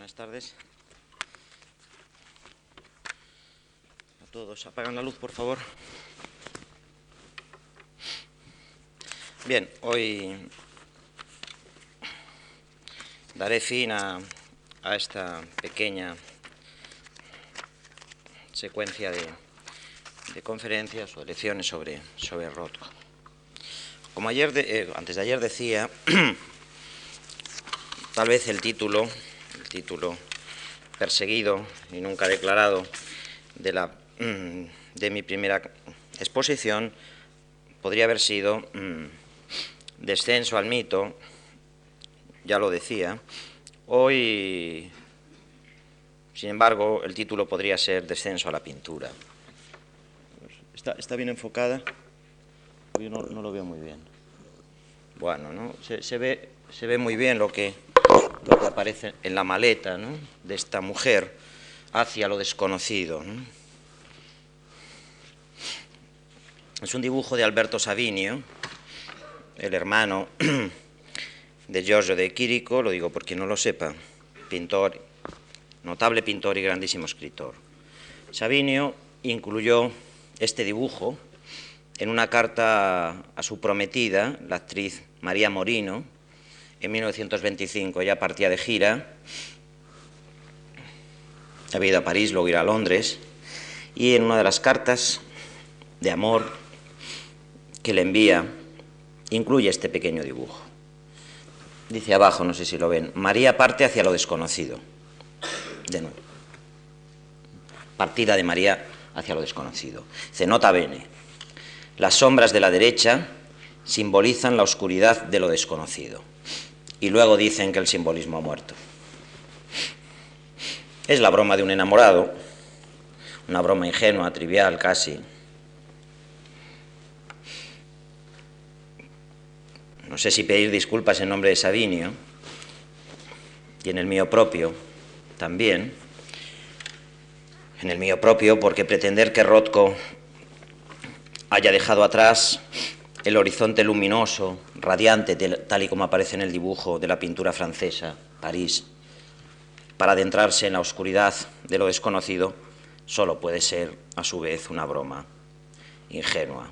Buenas tardes. A todos, apagan la luz, por favor. Bien, hoy daré fin a, esta pequeña secuencia de, conferencias o de lecciones sobre, sobre Rothko. Como ayer de- eh, antes de ayer decía, tal vez el título, título perseguido y nunca declarado de, la, mm, de mi primera exposición podría haber sido mm, Descenso al mito, ya lo decía. Hoy, sin embargo, el título podría ser Descenso a la pintura. ¿Está, está bien enfocada? Yo no, no lo veo muy bien. Bueno, ¿no? Se, se ve, se ve muy bien lo que, lo que aparece en la maleta de esta mujer hacia lo desconocido. ¿no? Es un dibujo de Alberto Savinio, el hermano de Giorgio de Quirico, lo digo por quien no lo sepa, pintor, notable pintor y grandísimo escritor. Savinio incluyó este dibujo en una carta a su prometida, la actriz María Morino, en 1925. Ella partía de gira, había ido a París, luego ir a Londres, y en una de las cartas de amor que le envía, incluye este pequeño dibujo. Dice abajo, no sé si lo ven, María parte hacia lo desconocido. De nuevo. Partida de María hacia lo desconocido. Se nota bene. Las sombras de la derecha simbolizan la oscuridad de lo desconocido. Y luego dicen que el simbolismo ha muerto. Es la broma de un enamorado, una broma ingenua, trivial casi. No sé si pedir disculpas en nombre de Savinio y en el mío propio también. En el mío propio porque pretender que Rothko haya dejado atrás el horizonte luminoso, radiante, tal y como aparece en el dibujo de la pintura francesa, París, para adentrarse en la oscuridad de lo desconocido, solo puede ser, a su vez, una broma ingenua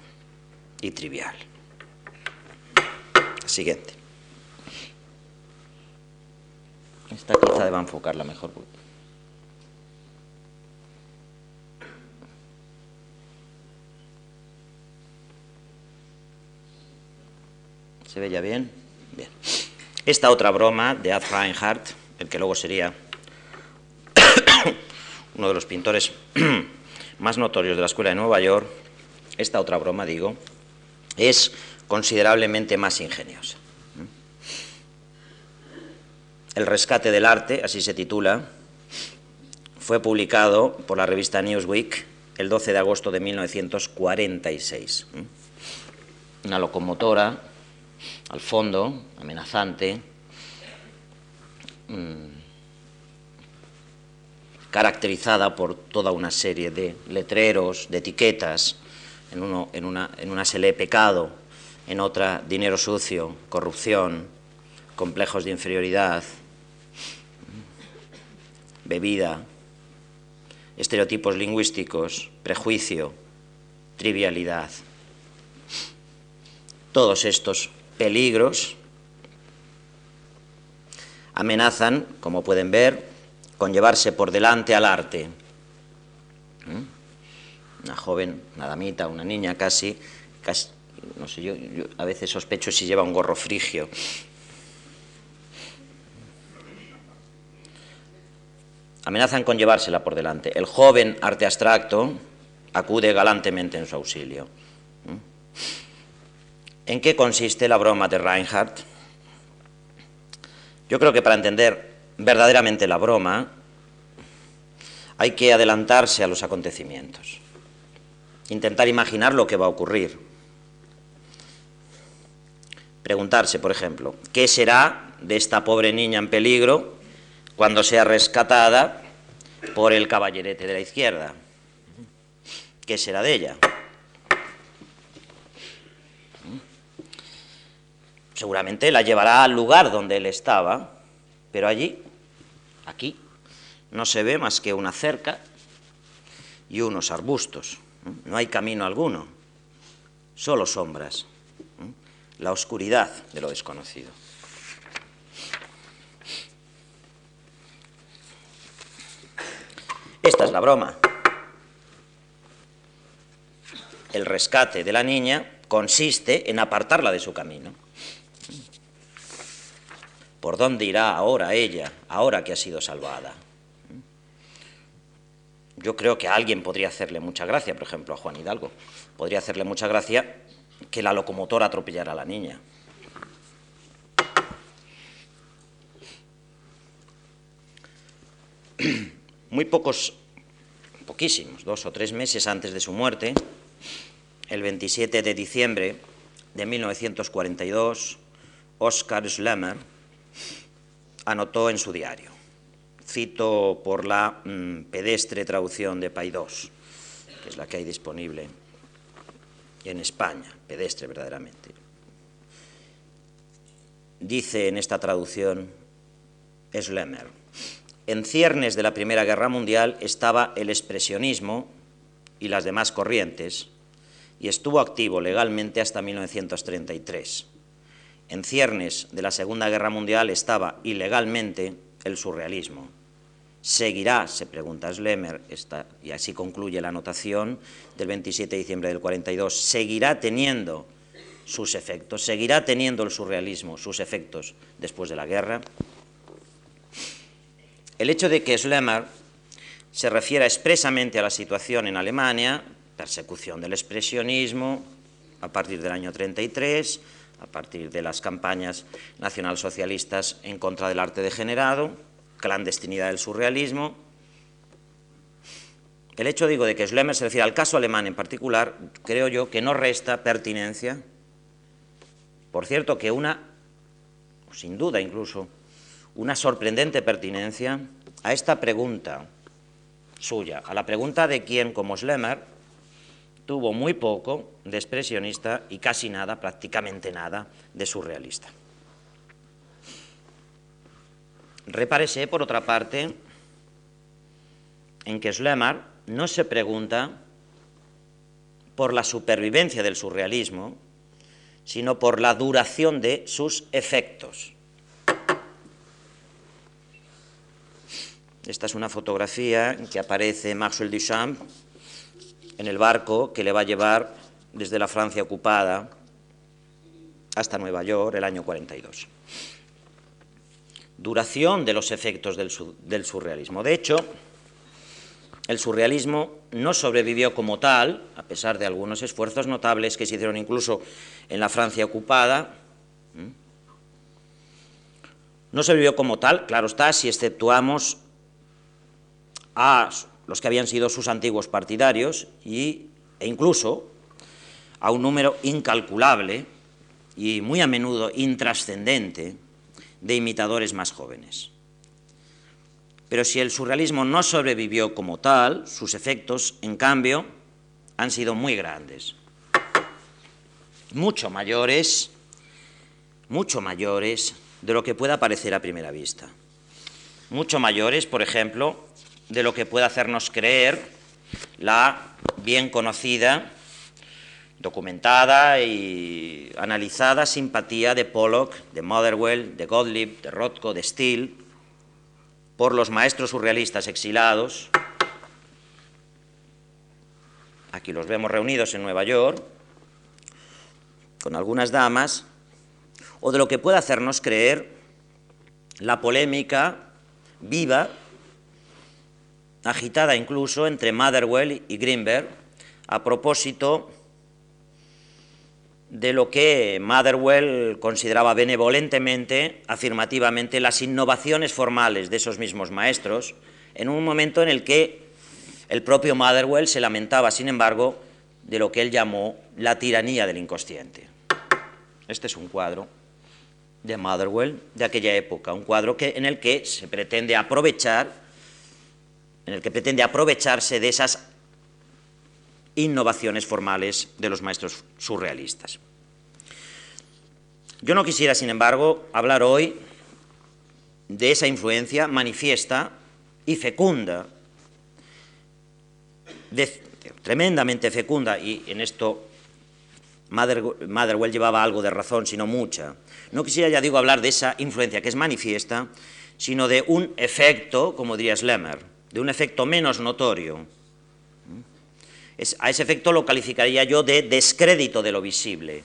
y trivial. Siguiente. Esta quizá deba enfocarla mejor. ¿Se ve bien? Bien. Esta otra broma de Ad Reinhardt, el que luego sería uno de los pintores más notorios de la Escuela de Nueva York, esta otra broma, digo, es considerablemente más ingeniosa. El rescate del arte, así se titula, fue publicado por la revista Newsweek el 12 de agosto de 1946. Una locomotora al fondo, amenazante, caracterizada por toda una serie de letreros, de etiquetas, en, uno, en, una, en una se lee pecado, en otra dinero sucio, corrupción, complejos de inferioridad, bebida, estereotipos lingüísticos, prejuicio, trivialidad. Todos estos peligros amenazan, como pueden ver, con llevarse por delante al arte. Una joven, una damita, una niña casi, casi no sé, yo, a veces sospecho si lleva un gorro frigio. Amenazan con llevársela por delante. El joven arte abstracto acude galantemente en su auxilio. ¿En qué consiste la broma de Reinhardt? Yo creo que para entender verdaderamente la broma hay que adelantarse a los acontecimientos, intentar imaginar lo que va a ocurrir, preguntarse, por ejemplo, ¿qué será de esta pobre niña en peligro cuando sea rescatada por el caballerete de la izquierda? ¿Qué será de ella? Seguramente la llevará al lugar donde él estaba, pero allí Aquí no se ve más que una cerca y unos arbustos. No hay camino alguno, solo sombras, la oscuridad de lo desconocido. Esta es la broma. El rescate de la niña consiste en apartarla de su camino. ¿Por dónde irá ahora ella, ahora que ha sido salvada? Yo creo que a alguien podría hacerle mucha gracia, por ejemplo a Juan Hidalgo, podría hacerle mucha gracia que la locomotora atropellara a la niña. Muy pocos, poquísimos, dos o tres meses antes de su muerte, el 27 de diciembre de 1942, Oscar Schlemmer anotó en su diario, cito por la mm, pedestre traducción de Paidós, que es la que hay disponible en España, pedestre verdaderamente. Dice en esta traducción Schlemmer, en ciernes de la Primera Guerra Mundial estaba el expresionismo y las demás corrientes, y estuvo activo legalmente hasta 1933. En ciernes de la Segunda Guerra Mundial estaba ilegalmente el surrealismo. Seguirá, se pregunta Schlemmer, y así concluye la anotación del 27 de diciembre del 42, seguirá teniendo sus efectos, seguirá teniendo el surrealismo sus efectos después de la guerra. El hecho de que Schlemmer se refiera expresamente a la situación en Alemania persecución del expresionismo a partir del año 33, a partir de las campañas nacionalsocialistas en contra del arte degenerado, clandestinidad del surrealismo. El hecho, digo, de que Schlemmer se refiere al caso alemán en particular, creo yo que no resta pertinencia. Por cierto, que una, sin duda incluso, una sorprendente pertinencia a esta pregunta suya, a la pregunta de quién, como Schlemmer, tuvo muy poco de expresionista y casi nada, prácticamente nada, de surrealista. Repárese, por otra parte, en que Schlemmer no se pregunta por la supervivencia del surrealismo, sino por la duración de sus efectos. Esta es una fotografía que aparece en Marcel Duchamp en el barco que le va a llevar desde la Francia ocupada hasta Nueva York el año 42. Duración de los efectos del, surrealismo. De hecho, el surrealismo no sobrevivió como tal, a pesar de algunos esfuerzos notables que se hicieron incluso en la Francia ocupada. No sobrevivió como tal, claro está, si exceptuamos a los que habían sido sus antiguos partidarios y, e incluso a un número incalculable y muy a menudo intrascendente de imitadores más jóvenes. Pero si el surrealismo no sobrevivió como tal, sus efectos, en cambio, han sido muy grandes, mucho mayores, mucho mayores de lo que pueda parecer a primera vista. Mucho mayores, por ejemplo, de lo que puede hacernos creer la bien conocida, documentada y analizada simpatía de Pollock, de Motherwell, de Gottlieb, de Rothko, de Steele, por los maestros surrealistas exilados. Aquí los vemos reunidos en Nueva York, con algunas damas, o de lo que puede hacernos creer la polémica viva agitada incluso entre Motherwell y Greenberg a propósito de lo que Motherwell consideraba benevolentemente, afirmativamente, las innovaciones formales de esos mismos maestros, en un momento en el que el propio Motherwell se lamentaba, sin embargo, de lo que él llamó la tiranía del inconsciente. Este es un cuadro de Motherwell de aquella época, un cuadro que, en el que se pretende aprovechar en el que pretende aprovecharse de esas innovaciones formales de los maestros surrealistas. Yo no quisiera, sin embargo, hablar hoy de esa influencia manifiesta y fecunda, tremendamente fecunda, y en esto Motherwell llevaba algo de razón, sino mucha. No quisiera, ya digo, hablar de esa influencia que es manifiesta, sino de un efecto, como diría Schlemmer, de un efecto menos notorio. a ese efecto lo calificaría yo de descrédito de lo visible.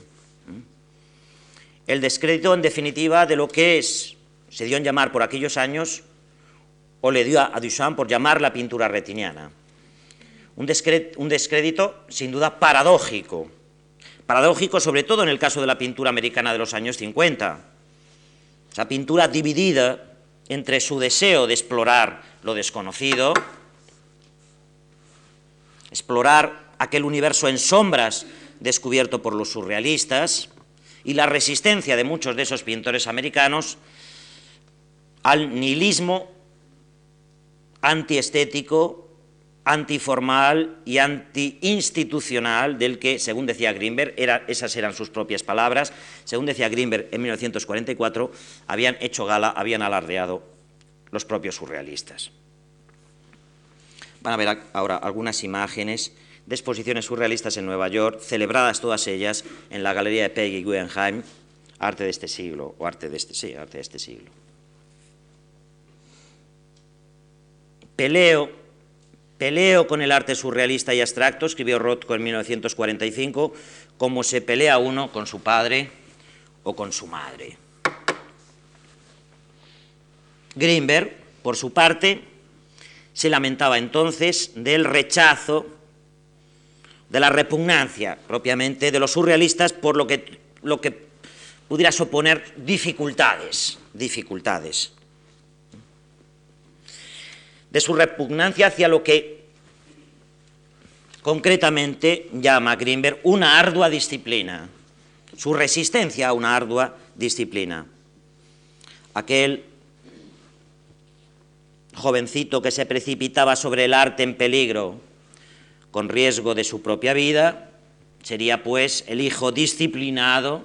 El descrédito, en definitiva, de lo que es, se dio en llamar por aquellos años, o le dio a Duchamp por llamar la pintura retiniana. Un descrédito, sin duda, paradójico. Paradójico, sobre todo en el caso de la pintura americana de los años 50. Esa pintura dividida entre su deseo de explorar lo desconocido, explorar aquel universo en sombras descubierto por los surrealistas, y la resistencia de muchos de esos pintores americanos al nihilismo antiestético, antiformal y antiinstitucional del que, según decía Greenberg, esas eran sus propias palabras, según decía Greenberg en 1944, habían hecho gala, habían alardeado los propios surrealistas. Van a ver ahora algunas imágenes de exposiciones surrealistas en Nueva York, celebradas todas ellas en la Galería de Peggy Guggenheim, arte de este siglo, o arte de este, sí, arte de este siglo. Peleo, peleo con el arte surrealista y abstracto, escribió Rothko en 1945, como se pelea uno con su padre o con su madre. Greenberg, por su parte, se lamentaba entonces del rechazo, de la repugnancia propiamente de los surrealistas por lo que, lo que pudiera suponer dificultades, dificultades. De su repugnancia hacia lo que concretamente llama Greenberg una ardua disciplina, su resistencia a una ardua disciplina. Aquel jovencito que se precipitaba sobre el arte en peligro, con riesgo de su propia vida, sería pues el hijo disciplinado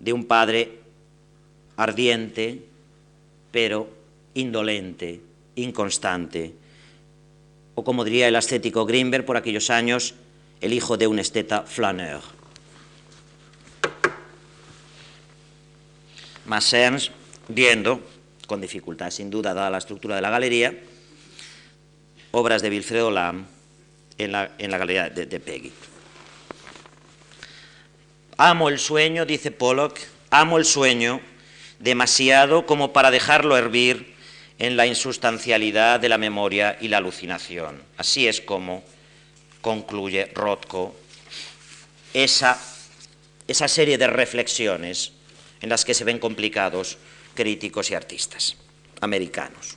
de un padre ardiente, pero indolente, inconstante, o como diría el ascético Greenberg por aquellos años, el hijo de un esteta flaneur. Massens, viendo con dificultad, sin duda, dada la estructura de la galería, obras de Wilfredo Lam en la, galería de, de Peggy. Amo el sueño, dice Pollock, amo el sueño demasiado como para dejarlo hervir en la insustancialidad de la memoria y la alucinación. Así es como concluye Rothko esa, esa serie de reflexiones en las que se ven complicados críticos y artistas americanos.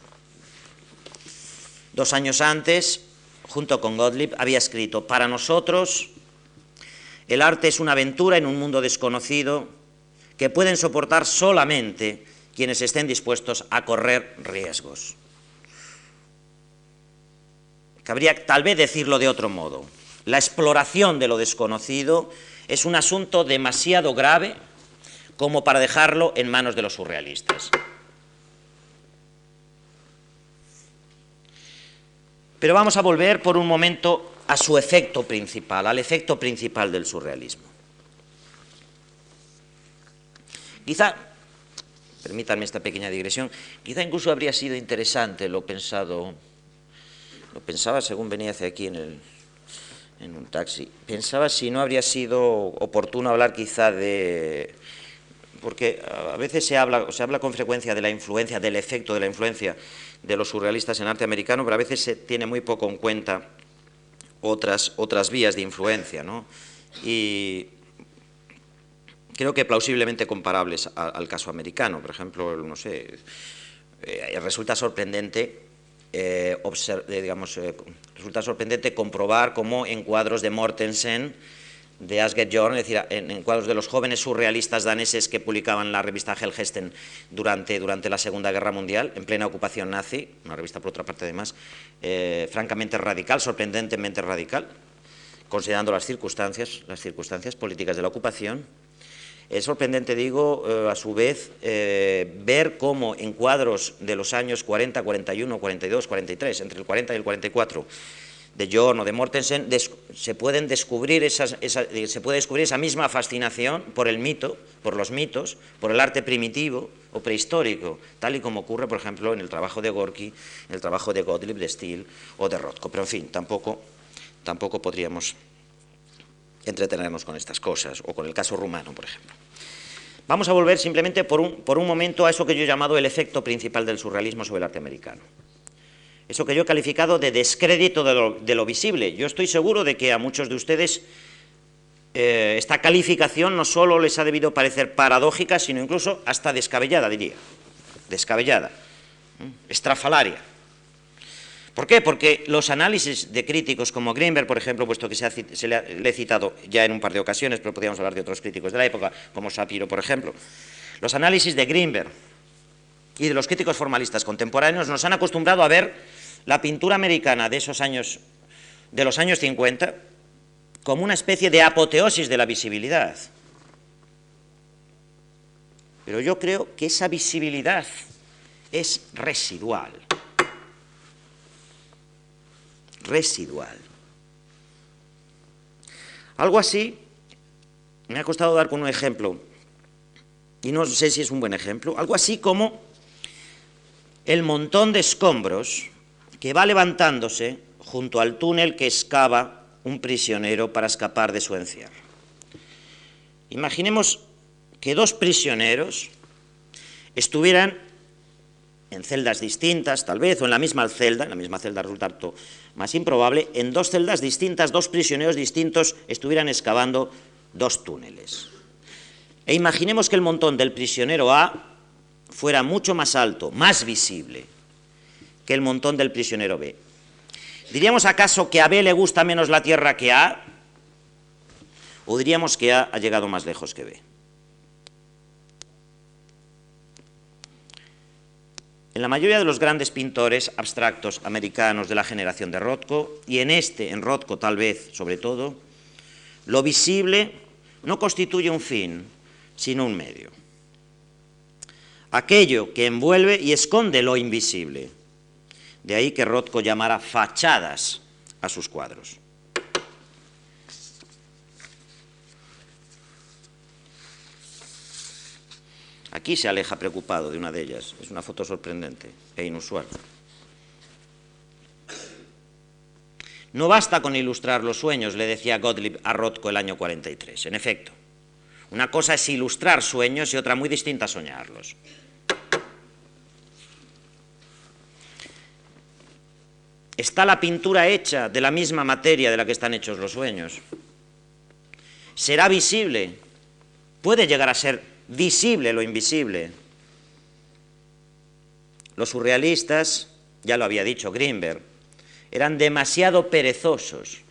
Dos años antes, junto con Gottlieb, había escrito, para nosotros el arte es una aventura en un mundo desconocido que pueden soportar solamente quienes estén dispuestos a correr riesgos. Cabría tal vez decirlo de otro modo. La exploración de lo desconocido es un asunto demasiado grave como para dejarlo en manos de los surrealistas. Pero vamos a volver por un momento a su efecto principal, al efecto principal del surrealismo. Quizá, permítanme esta pequeña digresión, quizá incluso habría sido interesante lo pensado, lo pensaba según venía hacia aquí en, en un taxi, pensaba si no habría sido oportuno hablar quizá de porque a veces se habla, se habla con frecuencia de la influencia, del efecto de la influencia de los surrealistas en arte americano, pero a veces se tiene muy poco en cuenta otras, otras vías de influencia, ¿no? Y creo que plausiblemente comparables al caso americano. Por ejemplo, no sé, eh, resulta sorprendente eh, eh, digamos, resulta sorprendente comprobar cómo en cuadros de Mortensen de Asger Jorn, es decir, en, cuadros de los jóvenes surrealistas daneses que publicaban la revista Helgesten durante, durante la Segunda Guerra Mundial, en plena ocupación nazi, una revista por otra parte además, eh, francamente radical, sorprendentemente radical, considerando las circunstancias, las circunstancias políticas de la ocupación. Es sorprendente, digo, eh, a su vez, eh, ver cómo en cuadros de los años 40, 41, 42, 43, entre el 40 y el 44, de Jorn o de Mortensen, se, pueden descubrir esa, se puede descubrir esa misma fascinación por el mito, por los mitos, por el arte primitivo o prehistórico, tal y como ocurre, por ejemplo, en el trabajo de Gorky, en el trabajo de Gottlieb, de Steele o de Rothko. Pero, en fin, tampoco, tampoco podríamos entretenernos con estas cosas, o con el caso rumano, por ejemplo. Vamos a volver simplemente por un, por un momento a eso que yo he llamado el efecto principal del surrealismo sobre el arte americano. Eso que yo he calificado de descrédito de lo, visible. Yo estoy seguro de que a muchos de ustedes eh, esta calificación no solo les ha debido parecer paradójica, sino incluso hasta descabellada, diría. Descabellada, estrafalaria. ¿Por qué? Porque los análisis de críticos como Greenberg, por ejemplo, puesto que se, le, he citado ya en un par de ocasiones, pero podríamos hablar de otros críticos de la época, como Shapiro, por ejemplo, los análisis de Greenberg y de los críticos formalistas contemporáneos nos han acostumbrado a ver la pintura americana de esos años, de los años 50, como una especie de apoteosis de la visibilidad. Pero yo creo que esa visibilidad es residual residual. Algo así, me ha costado dar con un ejemplo, y no sé si es un buen ejemplo, algo así como el montón de escombros que va levantándose junto al túnel que excava un prisionero para escapar de su encierro. Imaginemos que dos prisioneros estuvieran en celdas distintas, tal vez, o en la misma celda, en la misma celda resulta más improbable, en dos celdas distintas, dos prisioneros distintos estuvieran excavando dos túneles. E imaginemos que el montón del prisionero A fuera mucho más alto, más visible, que el montón del prisionero B. ¿Diríamos acaso que a B le gusta menos la tierra que a A? ¿O diríamos que A ha llegado más lejos que B? En la mayoría de los grandes pintores abstractos americanos de la generación de Rothko, y en este, en Rothko tal vez sobre todo, lo visible no constituye un fin, sino un medio. Aquello que envuelve y esconde lo invisible. De ahí que Rothko llamara fachadas a sus cuadros. Aquí se aleja preocupado de una de ellas. Es una foto sorprendente e inusual. No basta con ilustrar los sueños, le decía Gottlieb a Rothko el año 43. En efecto, una cosa es ilustrar sueños y otra muy distinta soñarlos. ¿Está la pintura hecha de la misma materia de la que están hechos los sueños? ¿Será visible? ¿Puede llegar a ser visible lo invisible. Los surrealistas, ya lo había dicho Greenberg, eran demasiado perezosos,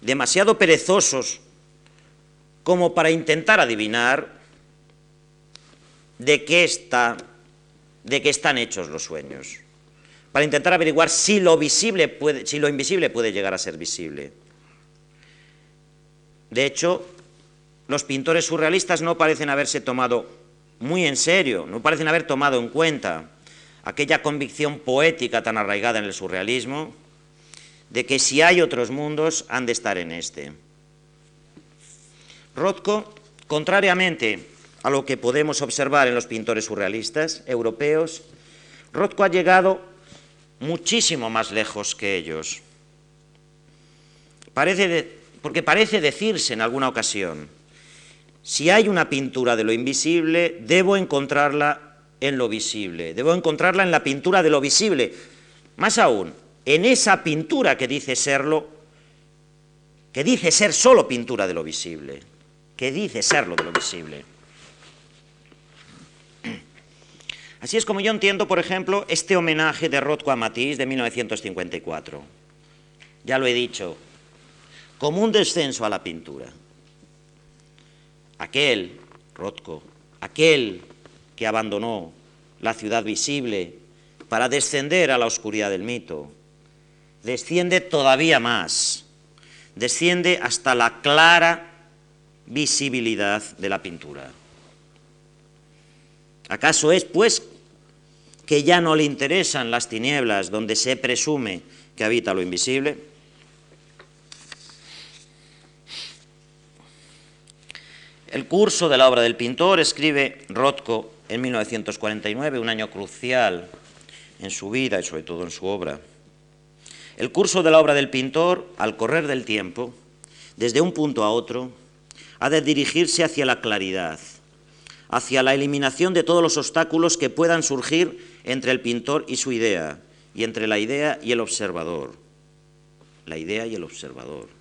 demasiado perezosos como para intentar adivinar de qué, está, de qué están hechos los sueños, para intentar averiguar si lo, visible si lo invisible puede llegar a ser visible. De hecho, los pintores surrealistas no parecen haberse tomado muy en serio, no parecen haber tomado en cuenta aquella convicción poética tan arraigada en el surrealismo de que si hay otros mundos han de estar en este. Rothko, contrariamente a lo que podemos observar en los pintores surrealistas europeos, Rothko ha llegado muchísimo más lejos que ellos. porque parece decirse en alguna ocasión, si hay una pintura de lo invisible, debo encontrarla en lo visible, debo encontrarla en la pintura de lo visible. Más aún, en esa pintura que dice serlo, que dice ser solo pintura de lo visible, que dice serlo de lo visible. Así es como yo entiendo, por ejemplo, este homenaje de Rothko a Matisse de 1954. Ya lo he dicho, como un descenso a la pintura aquel, Rothko, aquel que abandonó la ciudad visible para descender a la oscuridad del mito, desciende todavía más, desciende hasta la clara visibilidad de la pintura. ¿Acaso es, pues, que ya no le interesan las tinieblas donde se presume que habita lo invisible? El curso de la obra del pintor escribe Rothko en 1949, un año crucial en su vida y sobre todo en su obra. El curso de la obra del pintor, al correr del tiempo, desde un punto a otro, ha de dirigirse hacia la claridad, hacia la eliminación de todos los obstáculos que puedan surgir entre el pintor y su idea, y entre la idea y el observador. La idea y el observador.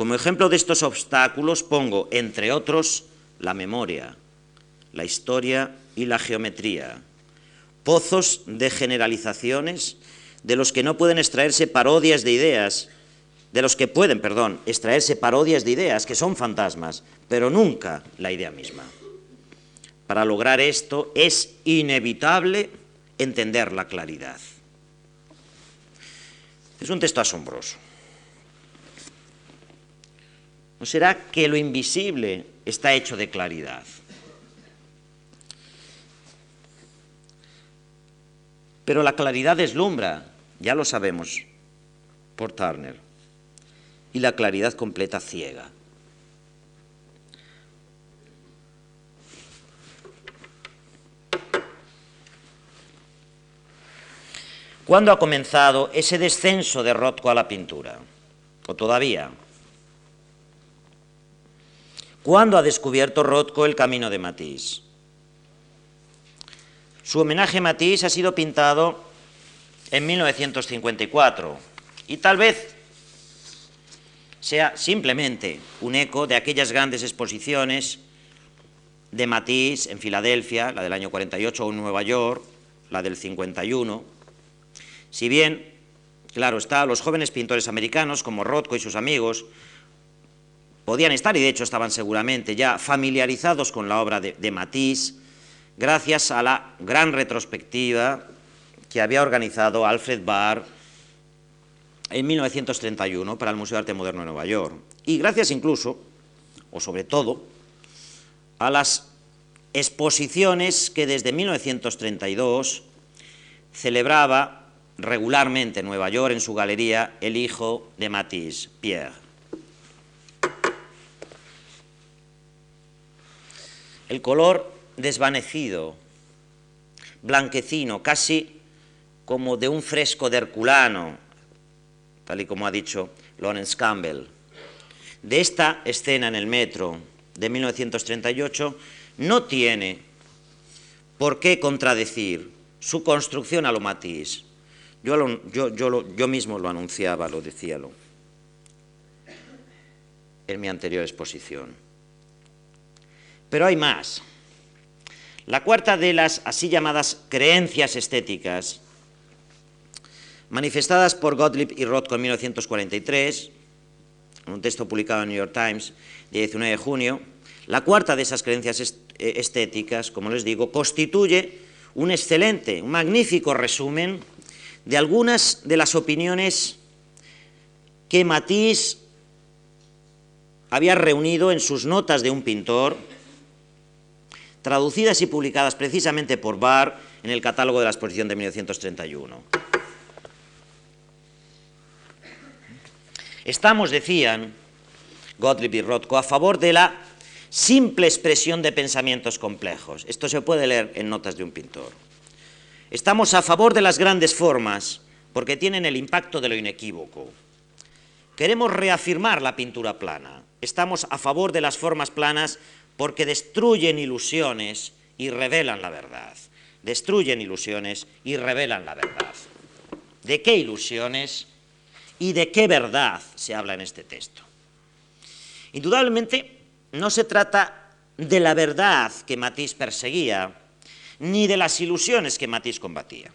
Como ejemplo de estos obstáculos pongo, entre otros, la memoria, la historia y la geometría, pozos de generalizaciones de los que no pueden extraerse parodias de ideas, de los que pueden, perdón, extraerse parodias de ideas que son fantasmas, pero nunca la idea misma. Para lograr esto es inevitable entender la claridad. Es un texto asombroso. ¿No será que lo invisible está hecho de claridad? Pero la claridad deslumbra, ya lo sabemos, por Turner. Y la claridad completa ciega. ¿Cuándo ha comenzado ese descenso de Rothko a la pintura? ¿O todavía? ¿Cuándo ha descubierto Rothko el camino de Matisse? Su homenaje a Matisse ha sido pintado en 1954 y tal vez sea simplemente un eco de aquellas grandes exposiciones de Matisse en Filadelfia, la del año 48, o en Nueva York, la del 51. Si bien, claro está, los jóvenes pintores americanos como Rothko y sus amigos podían estar, y de hecho estaban seguramente ya familiarizados con la obra de, Matisse, gracias a la gran retrospectiva que había organizado Alfred Barr en 1931 para el Museo de Arte Moderno de Nueva York. Y gracias incluso, o sobre todo, a las exposiciones que desde 1932 celebraba regularmente en Nueva York en su galería el hijo de Matisse, Pierre. El color desvanecido, blanquecino, casi como de un fresco de Herculano, tal y como ha dicho Lawrence Campbell. De esta escena en el metro de 1938 no tiene por qué contradecir su construcción a lo matiz. Yo, yo, yo, yo mismo lo anunciaba, lo decía lo, en mi anterior exposición. Pero hay más. La cuarta de las así llamadas creencias estéticas, manifestadas por Gottlieb y Rothko en 1943, en un texto publicado en New York Times, de 19 de junio, la cuarta de esas creencias eh, estéticas, como les digo, constituye un excelente, un magnífico resumen de algunas de las opiniones que Matisse había reunido en sus notas de un pintor traducidas y publicadas precisamente por Barr en el catálogo de la exposición de 1931. Estamos, decían Gottlieb y Rothko, a favor de la simple expresión de pensamientos complejos. Esto se puede leer en notas de un pintor. Estamos a favor de las grandes formas porque tienen el impacto de lo inequívoco. Queremos reafirmar la pintura plana. Estamos a favor de las formas planas porque destruyen ilusiones y revelan la verdad. Destruyen ilusiones y revelan la verdad. ¿De qué ilusiones y de qué verdad se habla en este texto? Indudablemente no se trata de la verdad que Matisse perseguía, ni de las ilusiones que Matisse combatía.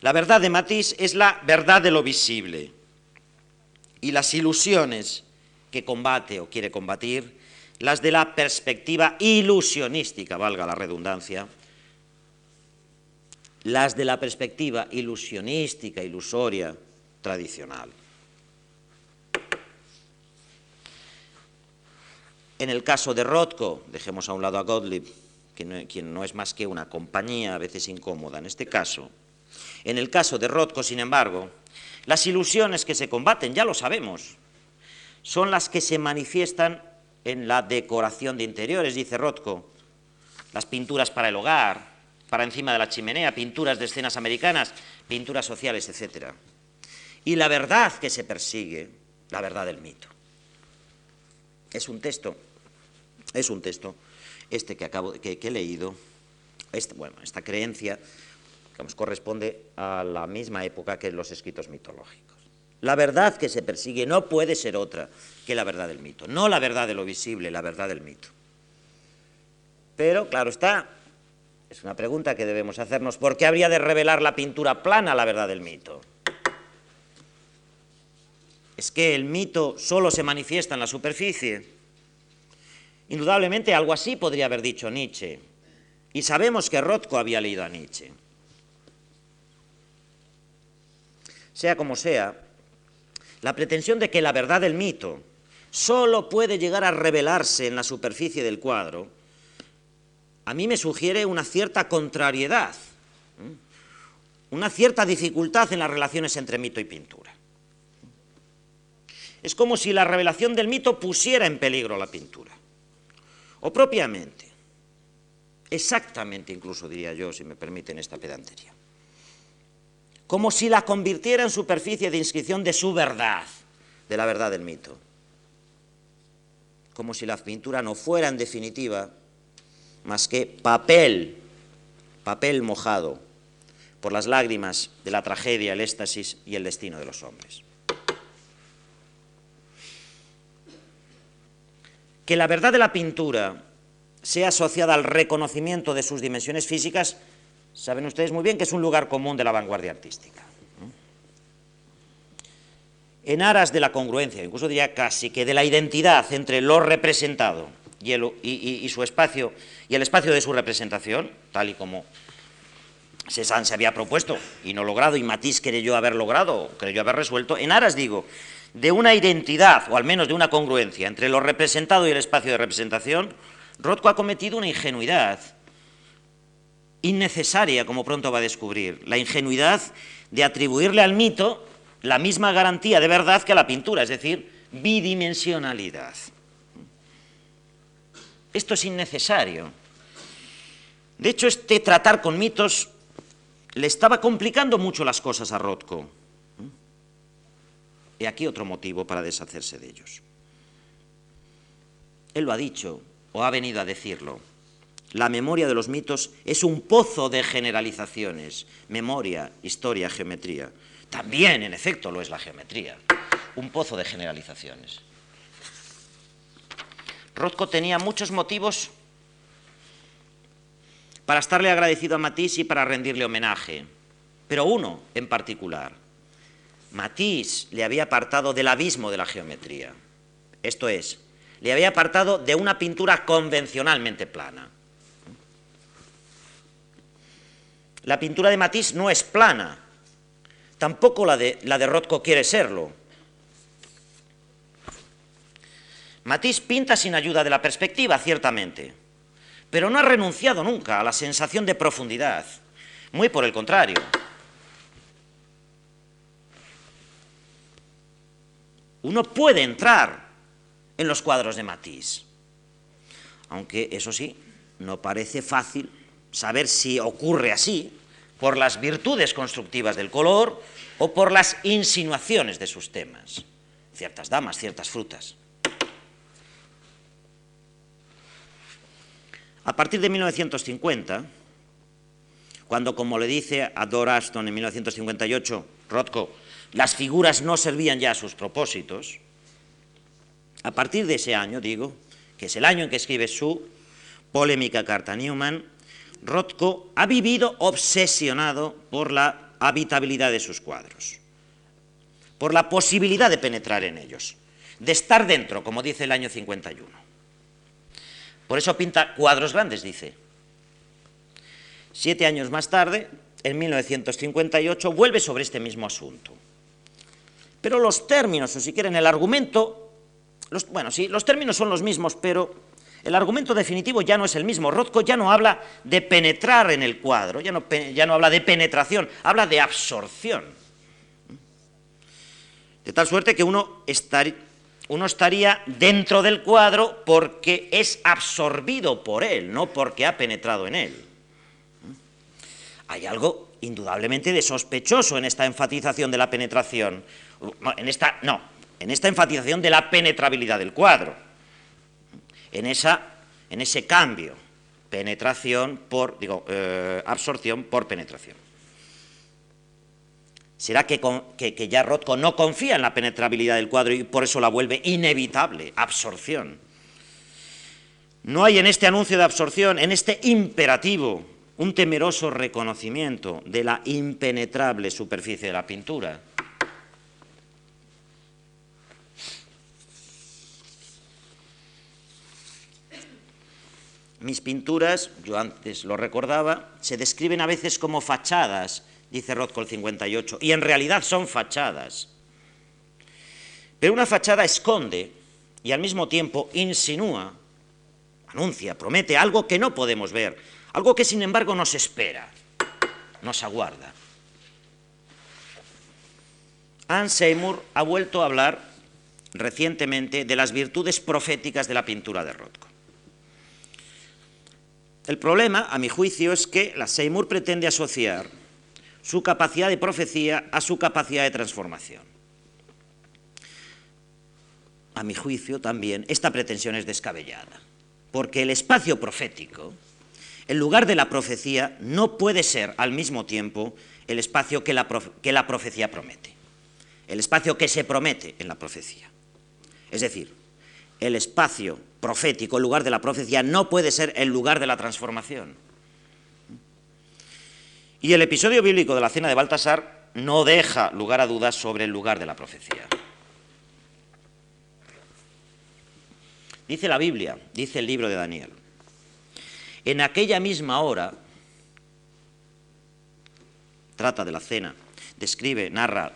La verdad de Matisse es la verdad de lo visible y las ilusiones que combate o quiere combatir, las de la perspectiva ilusionística, valga la redundancia, las de la perspectiva ilusionística, ilusoria, tradicional. En el caso de Rothko, dejemos a un lado a Gottlieb, quien no es más que una compañía a veces incómoda en este caso. En el caso de Rothko, sin embargo, las ilusiones que se combaten, ya lo sabemos, son las que se manifiestan en la decoración de interiores, dice Rothko, las pinturas para el hogar, para encima de la chimenea, pinturas de escenas americanas, pinturas sociales, etc. Y la verdad que se persigue, la verdad del mito. Es un texto, es un texto, este que, acabo, que, he leído, este, bueno, esta creencia, corresponde a la misma época que los escritos mitológicos. La verdad que se persigue no puede ser otra que la verdad del mito, no la verdad de lo visible, la verdad del mito. Pero, claro está, es una pregunta que debemos hacernos, ¿por qué habría de revelar la pintura plana la verdad del mito? ¿Es que el mito solo se manifiesta en la superficie? Indudablemente algo así podría haber dicho Nietzsche. Y sabemos que Rothko había leído a Nietzsche. Sea como sea, la pretensión de que la verdad del mito solo puede llegar a revelarse en la superficie del cuadro, a mí me sugiere una cierta contrariedad, una cierta dificultad en las relaciones entre mito y pintura. Es como si la revelación del mito pusiera en peligro la pintura. O propiamente, exactamente incluso diría yo, si me permiten esta pedantería como si la convirtiera en superficie de inscripción de su verdad, de la verdad del mito. Como si la pintura no fuera en definitiva más que papel, papel mojado por las lágrimas de la tragedia, el éxtasis y el destino de los hombres. Que la verdad de la pintura sea asociada al reconocimiento de sus dimensiones físicas Saben ustedes muy bien que es un lugar común de la vanguardia artística. En aras de la congruencia, incluso diría casi que de la identidad entre lo representado y, su espacio y el espacio de su representación, tal y como Cézanne se había propuesto y no logrado, y Matisse creyó haber logrado, creyó haber resuelto, en aras, digo, de una identidad, o al menos de una congruencia, entre lo representado y el espacio de representación, Rothko ha cometido una ingenuidad innecesaria, como pronto va a descubrir, la ingenuidad de atribuirle al mito la misma garantía de verdad que a la pintura, es decir, bidimensionalidad. Esto es innecesario. De hecho, este tratar con mitos le estaba complicando mucho las cosas a Rothko. Y aquí otro motivo para deshacerse de ellos. Él lo ha dicho, o ha venido a decirlo. La memoria de los mitos es un pozo de generalizaciones, memoria, historia, geometría. También, en efecto, lo es la geometría, un pozo de generalizaciones. Rothko tenía muchos motivos para estarle agradecido a Matisse y para rendirle homenaje, pero uno en particular. Matisse le había apartado del abismo de la geometría, esto es, le había apartado de una pintura convencionalmente plana. La pintura de Matisse no es plana, tampoco la de, la de quiere serlo. Matisse pinta sin ayuda de la perspectiva, ciertamente, pero no ha renunciado nunca a la sensación de profundidad, muy por el contrario. Uno puede entrar en los cuadros de Matisse, aunque eso sí, no parece fácil saber si ocurre así por las virtudes constructivas del color o por las insinuaciones de sus temas. Ciertas damas, ciertas frutas. A partir de 1950, cuando, como le dice a Dor Aston en 1958, Rothko, las figuras no servían ya a sus propósitos, a partir de ese año, digo, que es el año en que escribe su polémica carta Newman, Rothko ha vivido obsesionado por la habitabilidad de sus cuadros, por la posibilidad de penetrar en ellos, de estar dentro, como dice el año 51. Por eso pinta cuadros grandes, dice. Siete años más tarde, en 1958, vuelve sobre este mismo asunto. Pero los términos, o si quieren el argumento, bueno, sí, los términos son los mismos, pero el argumento definitivo ya no es el mismo. Rothko ya no habla de penetrar en el cuadro, ya no, habla de penetración, habla de absorción. De tal suerte que uno estaría dentro del cuadro porque es absorbido por él, no porque ha penetrado en él. Hay algo indudablemente de sospechoso en esta enfatización de la penetración. En esta, no, en esta enfatización de la penetrabilidad del cuadro, en, esa, en ese cambio, penetración por, digo, eh, absorción por penetración. ¿Será que, ya Rothko no confía en la penetrabilidad del cuadro y por eso la vuelve inevitable, absorción? No hay en este anuncio de absorción, en este imperativo, un temeroso reconocimiento de la impenetrable superficie de la pintura. Mis pinturas, yo antes lo recordaba, se describen a veces como fachadas, dice Rothko el 58, y en realidad son fachadas. Pero una fachada esconde y al mismo tiempo insinúa, anuncia, promete algo que no podemos ver, algo que sin embargo nos espera, nos aguarda. Anne Seymour ha vuelto a hablar recientemente de las virtudes proféticas de la pintura de Rothko. El problema, a mi juicio, es que la Seymour pretende asociar su capacidad de profecía a su capacidad de transformación. A mi juicio también esta pretensión es descabellada, porque el espacio profético, el lugar de la profecía, no puede ser al mismo tiempo el espacio que la, que la profecía promete, el espacio que se promete en la profecía. Es decir, el espacio profético, el lugar de la profecía, no puede ser el lugar de la transformación. Y el episodio bíblico de la cena de Baltasar no deja lugar a dudas sobre el lugar de la profecía. Dice la Biblia, dice el libro de Daniel, en aquella misma hora, trata de la cena, describe, narra,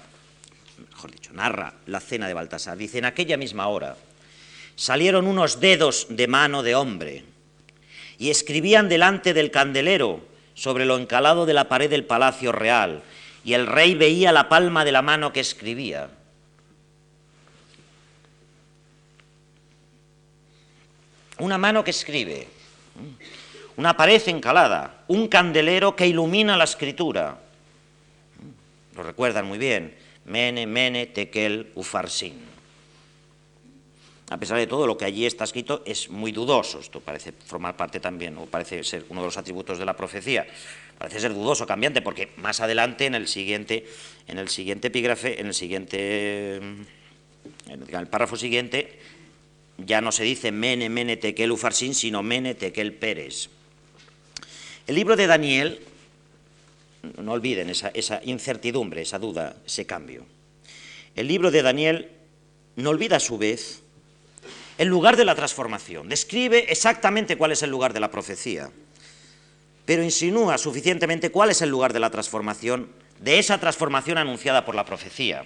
mejor dicho, narra la cena de Baltasar, dice, en aquella misma hora, salieron unos dedos de mano de hombre y escribían delante del candelero sobre lo encalado de la pared del palacio real, y el rey veía la palma de la mano que escribía. Una mano que escribe, una pared encalada, un candelero que ilumina la escritura. Lo recuerdan muy bien. Mene, mene, tekel, ufarsin a pesar de todo, lo que allí está escrito es muy dudoso. Esto parece formar parte también, o parece ser uno de los atributos de la profecía. Parece ser dudoso, cambiante, porque más adelante, en el siguiente, en el siguiente epígrafe, en el siguiente, en el párrafo siguiente, ya no se dice mene, mene, tekel, ufarsin, sino mene, tekel, pérez. El libro de Daniel, no olviden esa, esa incertidumbre, esa duda, ese cambio. El libro de Daniel no olvida a su vez el lugar de la transformación. Describe exactamente cuál es el lugar de la profecía, pero insinúa suficientemente cuál es el lugar de la transformación, de esa transformación anunciada por la profecía.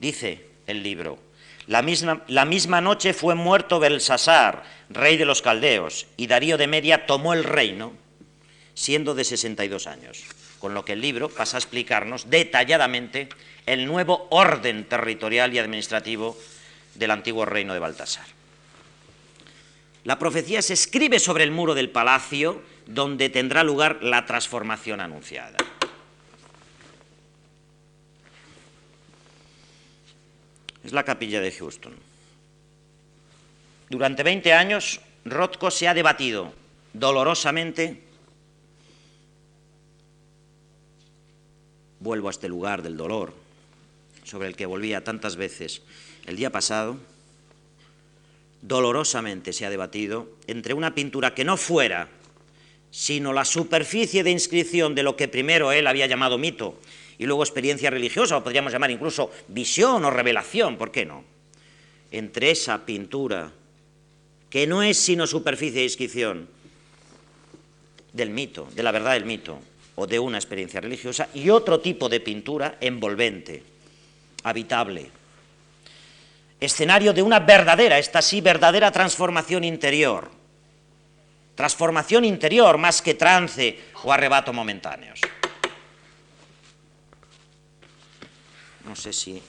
Dice el libro, la misma, noche fue muerto Belsasar, rey de los caldeos, y Darío de Media tomó el reino, siendo de 62 años. Con lo que el libro pasa a explicarnos detalladamente el nuevo orden territorial y administrativo del antiguo reino de Baltasar. La profecía se escribe sobre el muro del palacio donde tendrá lugar la transformación anunciada. Es la capilla de Houston. Durante 20 años, Rothko se ha debatido dolorosamente. Vuelvo a este lugar del dolor, sobre el que volvía tantas veces el día pasado, dolorosamente se ha debatido entre una pintura que no fuera sino la superficie de inscripción de lo que primero él había llamado mito y luego experiencia religiosa, o podríamos llamar incluso visión o revelación, ¿por qué no? Entre esa pintura, que no es sino superficie de inscripción del mito, de la verdad del mito, o de una experiencia religiosa, y otro tipo de pintura envolvente, habitable, escenario de una verdadera, esta sí, verdadera transformación interior. Transformación interior más que trance o arrebato momentáneos. No sé si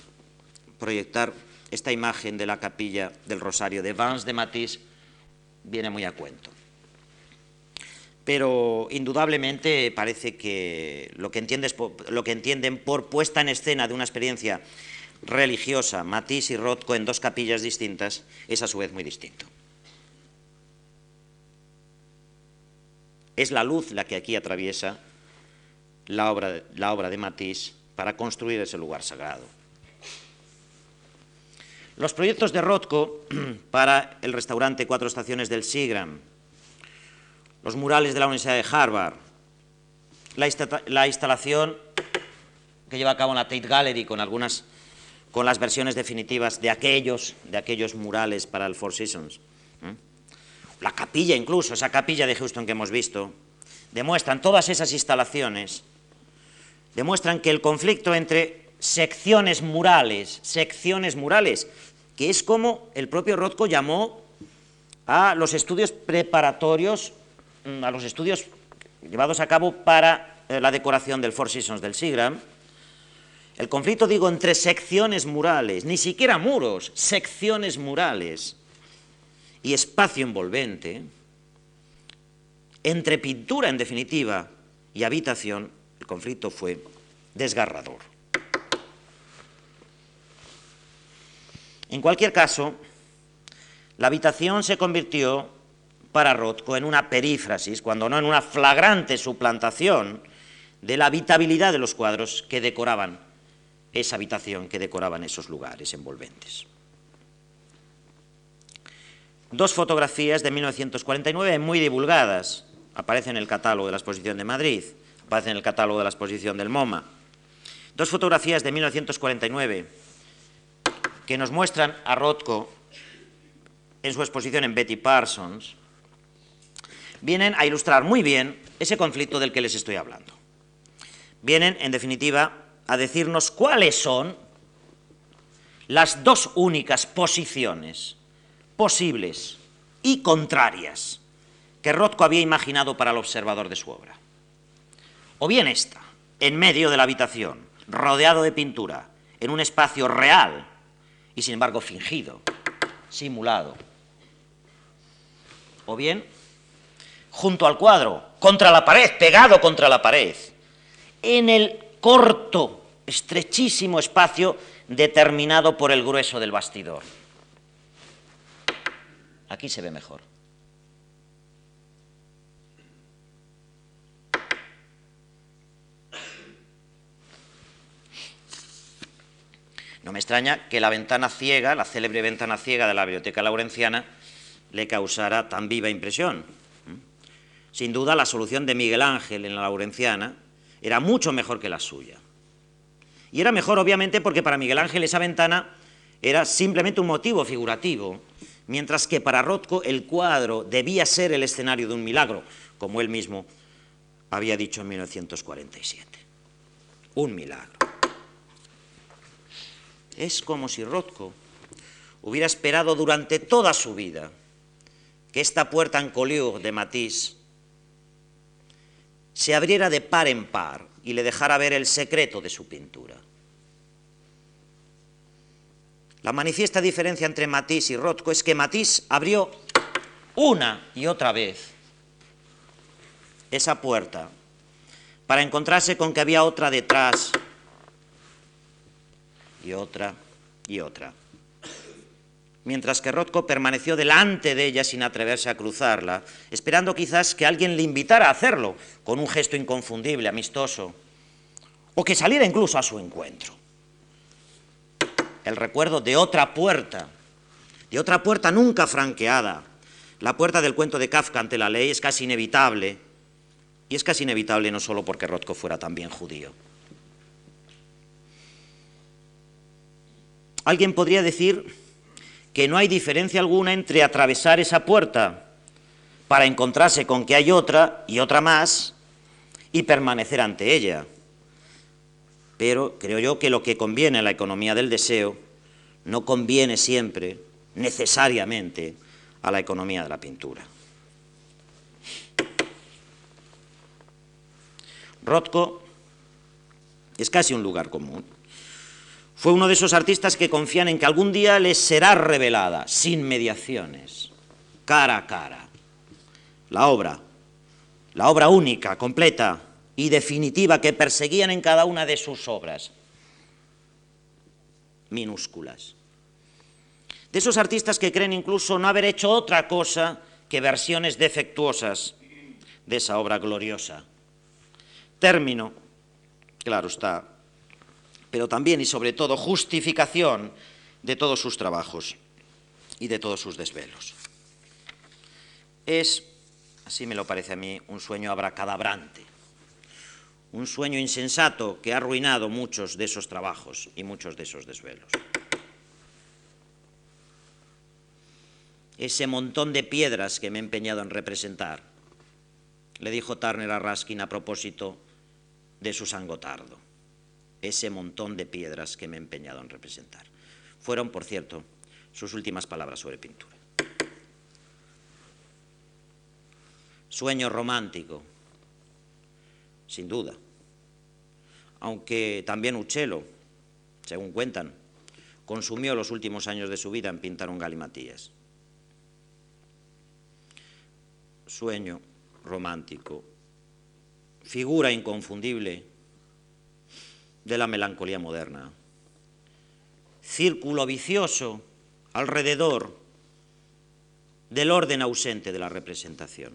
proyectar esta imagen de la capilla del Rosario de Vance de Matisse viene muy a cuento. Pero indudablemente parece que lo que, lo que entienden por puesta en escena de una experiencia religiosa, Matisse y Rothko en dos capillas distintas, es a su vez muy distinto. Es la luz la que aquí atraviesa la obra, la obra de Matisse para construir ese lugar sagrado. Los proyectos de Rothko para el restaurante Cuatro Estaciones del Sigram, los murales de la Universidad de Harvard, la, instalación que lleva a cabo en la Tate Gallery con algunas con las versiones definitivas de aquellos, de aquellos murales para el Four Seasons. La capilla incluso, esa capilla de Houston que hemos visto, demuestran todas esas instalaciones, demuestran que el conflicto entre secciones murales, secciones murales, que es como el propio Rothko llamó a los estudios preparatorios, mm, a los estudios llevados a cabo para eh, la decoración del Four Seasons del Sigram, el conflicto, digo, entre secciones murales, ni siquiera muros, secciones murales y espacio envolvente, entre pintura, en definitiva, y habitación, el conflicto fue desgarrador. En cualquier caso, la habitación se convirtió para Rothko en una perífrasis, cuando no en una flagrante suplantación de la habitabilidad de los cuadros que decoraban esa habitación que decoraban esos lugares envolventes. Dos fotografías de 1949 muy divulgadas, aparecen en el catálogo de la exposición de Madrid, aparecen en el catálogo de la exposición del MoMA. Dos fotografías de 1949 que nos muestran a Rothko en su exposición en Betty Parsons, vienen a ilustrar muy bien ese conflicto del que les estoy hablando. Vienen, en definitiva, a decirnos cuáles son las dos únicas posiciones posibles y contrarias que Rothko había imaginado para el observador de su obra. O bien esta, en medio de la habitación, rodeado de pintura, en un espacio real y sin embargo fingido, simulado. O bien junto al cuadro, contra la pared, pegado contra la pared, en el corto, estrechísimo espacio determinado por el grueso del bastidor. Aquí se ve mejor. No me extraña que la ventana ciega, la célebre ventana ciega de la Biblioteca Laurenciana, le causara tan viva impresión. Sin duda, la solución de Miguel Ángel en la Laurenciana era mucho mejor que la suya. Y era mejor, obviamente, porque para Miguel Ángel esa ventana era simplemente un motivo figurativo, mientras que para Rothko el cuadro debía ser el escenario de un milagro, como él mismo había dicho en 1947. Un milagro. Es como si Rothko hubiera esperado durante toda su vida que esta puerta en Collioure de Matisse se abriera de par en par y le dejara ver el secreto de su pintura. La manifiesta diferencia entre Matisse y Rothko es que Matisse abrió una y otra vez esa puerta para encontrarse con que había otra detrás y otra y otra mientras que Rothko permaneció delante de ella sin atreverse a cruzarla, esperando quizás que alguien le invitara a hacerlo, con un gesto inconfundible, amistoso, o que saliera incluso a su encuentro. El recuerdo de otra puerta, de otra puerta nunca franqueada, la puerta del cuento de Kafka ante la ley es casi inevitable, y es casi inevitable no solo porque Rothko fuera también judío. Alguien podría decir que no hay diferencia alguna entre atravesar esa puerta para encontrarse con que hay otra y otra más y permanecer ante ella. Pero creo yo que lo que conviene en la economía del deseo no conviene siempre, necesariamente, a la economía de la pintura. Rothko es casi un lugar común. Fue uno de esos artistas que confían en que algún día les será revelada, sin mediaciones, cara a cara, la obra, la obra única, completa y definitiva que perseguían en cada una de sus obras, minúsculas. De esos artistas que creen incluso no haber hecho otra cosa que versiones defectuosas de esa obra gloriosa. Término, claro está, pero también y sobre todo justificación de todos sus trabajos y de todos sus desvelos. Es, así me lo parece a mí, un sueño abracadabrante, un sueño insensato que ha arruinado muchos de esos trabajos y muchos de esos desvelos. Ese montón de piedras que me he empeñado en representar, le dijo Turner a Raskin a propósito de su sangotardo ese montón de piedras que me he empeñado en representar. Fueron, por cierto, sus últimas palabras sobre pintura. Sueño romántico, sin duda. Aunque también Uccello, según cuentan, consumió los últimos años de su vida en pintar un galimatías. Sueño romántico, figura inconfundible de la melancolía moderna. Círculo vicioso alrededor del orden ausente de la representación.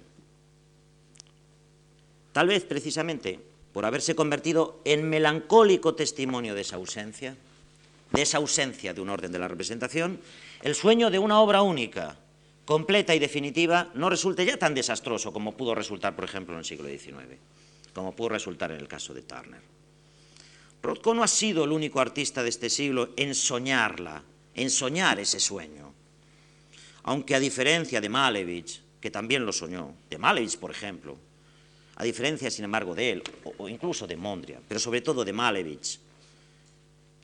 Tal vez precisamente por haberse convertido en melancólico testimonio de esa ausencia, de esa ausencia de un orden de la representación, el sueño de una obra única, completa y definitiva, no resulte ya tan desastroso como pudo resultar, por ejemplo, en el siglo XIX, como pudo resultar en el caso de Turner. Rothko no ha sido el único artista de este siglo en soñarla, en soñar ese sueño. Aunque a diferencia de Malevich, que también lo soñó, de Malevich, por ejemplo, a diferencia, sin embargo, de él, o, incluso de Mondrian, pero sobre todo de Malevich,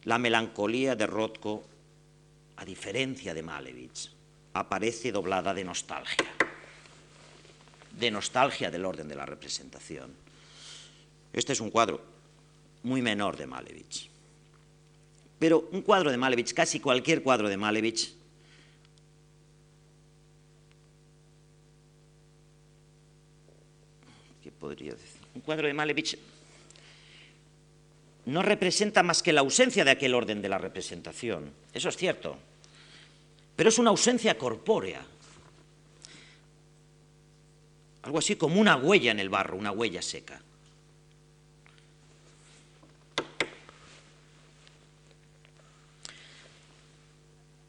la melancolía de Rothko, a diferencia de Malevich, aparece doblada de nostalgia, de nostalgia del orden de la representación. Este es un cuadro muy menor de Malevich. Pero un cuadro de Malevich, casi cualquier cuadro de Malevich, ¿qué podría decir? Un cuadro de Malevich no representa más que la ausencia de aquel orden de la representación. Eso es cierto. Pero es una ausencia corpórea. Algo así como una huella en el barro, una huella seca.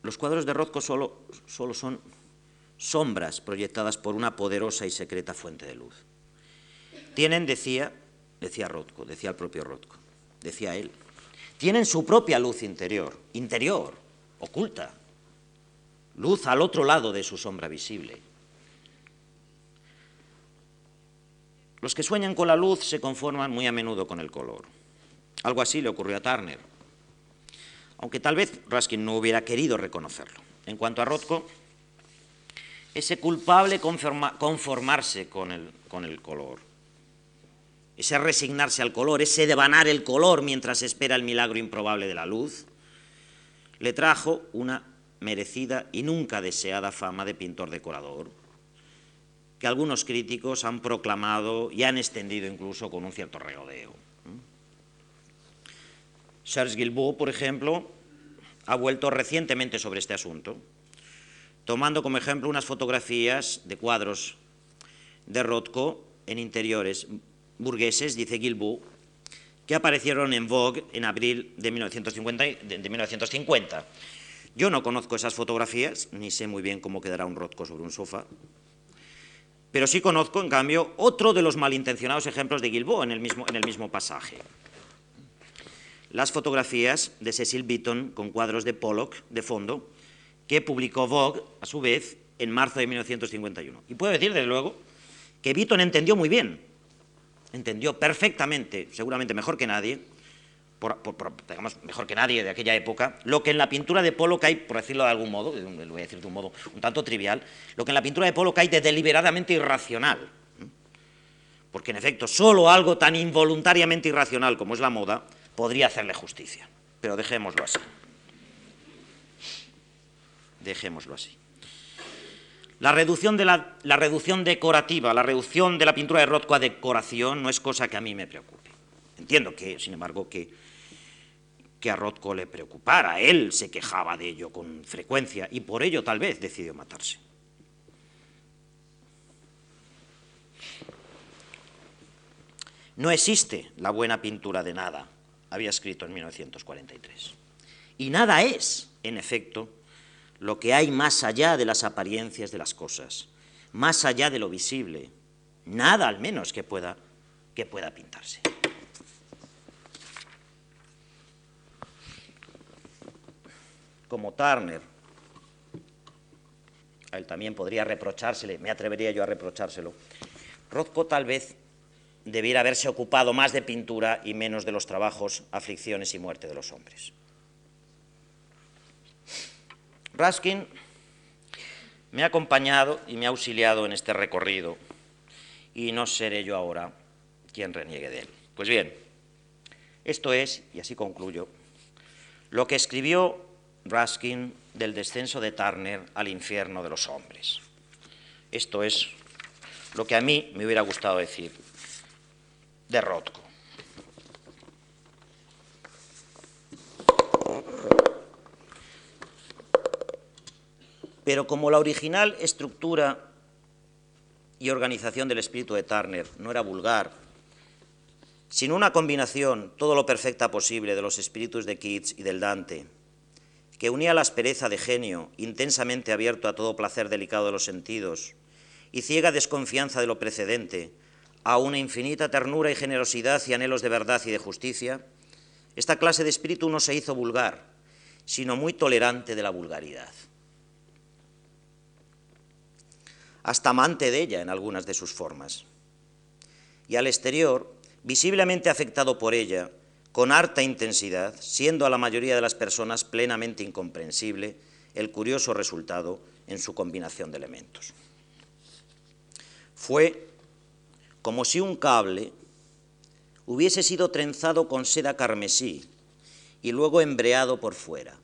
Los cuadros de Rothko solo, son sombras proyectadas por una poderosa y secreta fuente de luz. Tienen, decía, decía Rothko, decía el propio Rothko, decía él, tienen su propia luz interior, interior, oculta, luz al otro lado de su sombra visible. Los que sueñan con la luz se conforman muy a menudo con el color. Algo así le ocurrió a Turner aunque tal vez Raskin no hubiera querido reconocerlo. En cuanto a Rothko, ese culpable conformarse con el, color, ese resignarse al color, ese devanar el color mientras espera el milagro improbable de la luz, le trajo una merecida y nunca deseada fama de pintor decorador, que algunos críticos han proclamado y han extendido incluso con un cierto regodeo. Charles Guilbault, por ejemplo, ha vuelto recientemente sobre este asunto, tomando como ejemplo unas fotografías de cuadros de Rothko en interiores burgueses, dice Guilbault, que aparecieron en Vogue en abril de 1950, de 1950. Yo no conozco esas fotografías, ni sé muy bien cómo quedará un Rothko sobre un sofá, pero sí conozco, en cambio, otro de los malintencionados ejemplos de Guilbault en en el mismo pasaje las fotografías de Cecil Beaton con cuadros de Pollock de fondo, que publicó Vogue, a su vez, en marzo de 1951. Y puedo decir, desde luego, que Beaton entendió muy bien, entendió perfectamente, seguramente mejor que nadie, digamos, mejor que nadie de aquella época, lo que en la pintura de Polo hay, por decirlo de algún modo, lo voy a decir de un modo un tanto trivial, lo que en la pintura de Polo hay de deliberadamente irracional. Porque en efecto, solo algo tan involuntariamente irracional como es la moda podría hacerle justicia. Pero dejémoslo así. Dejémoslo así. La reducción, de la, la reducción decorativa, la reducción de la pintura de Rothko a decoración no es cosa que a mí me preocupe. Entiendo que, sin embargo, que, que a Rothko le preocupara. Él se quejaba de ello con frecuencia y por ello tal vez decidió matarse. No existe la buena pintura de nada, había escrito en 1943. Y nada es, en efecto, lo que hay más allá de las apariencias de las cosas, más allá de lo visible, nada al menos que pueda, que pueda pintarse. Como Turner, a él también podría reprochársele, me atrevería yo a reprochárselo, Rothko tal vez debiera haberse ocupado más de pintura y menos de los trabajos, aflicciones y muerte de los hombres. Raskin me ha acompañado y me ha auxiliado en este recorrido y no seré yo ahora quien reniegue de él. Pues bien, esto es, y así concluyo, lo que escribió Raskin del descenso de Turner al infierno de los hombres. Esto es lo que a mí me hubiera gustado decir de Rothko. Pero como la original estructura y organización del espíritu de Turner no era vulgar, sin una combinación todo lo perfecta posible de los espíritus de Keats y del Dante, que unía la aspereza de genio, intensamente abierto a todo placer delicado de los sentidos, y ciega desconfianza de lo precedente, a una infinita ternura y generosidad y anhelos de verdad y de justicia, esta clase de espíritu no se hizo vulgar, sino muy tolerante de la vulgaridad. hasta amante de ella en algunas de sus formas. Y al exterior, visiblemente afectado por ella, con harta intensidad, siendo a la mayoría de las personas plenamente incomprensible el curioso resultado en su combinación de elementos. Fue como si un cable hubiese sido trenzado con seda carmesí y luego embreado por fuera.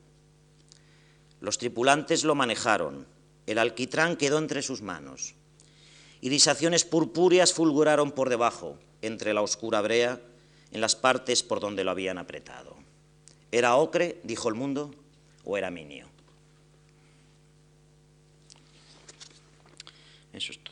Los tripulantes lo manejaron, el alquitrán quedó entre sus manos. Irisaciones purpúreas fulguraron por debajo, entre la oscura brea, en las partes por donde lo habían apretado. ¿Era ocre, dijo el mundo, o era minio? Eso es todo.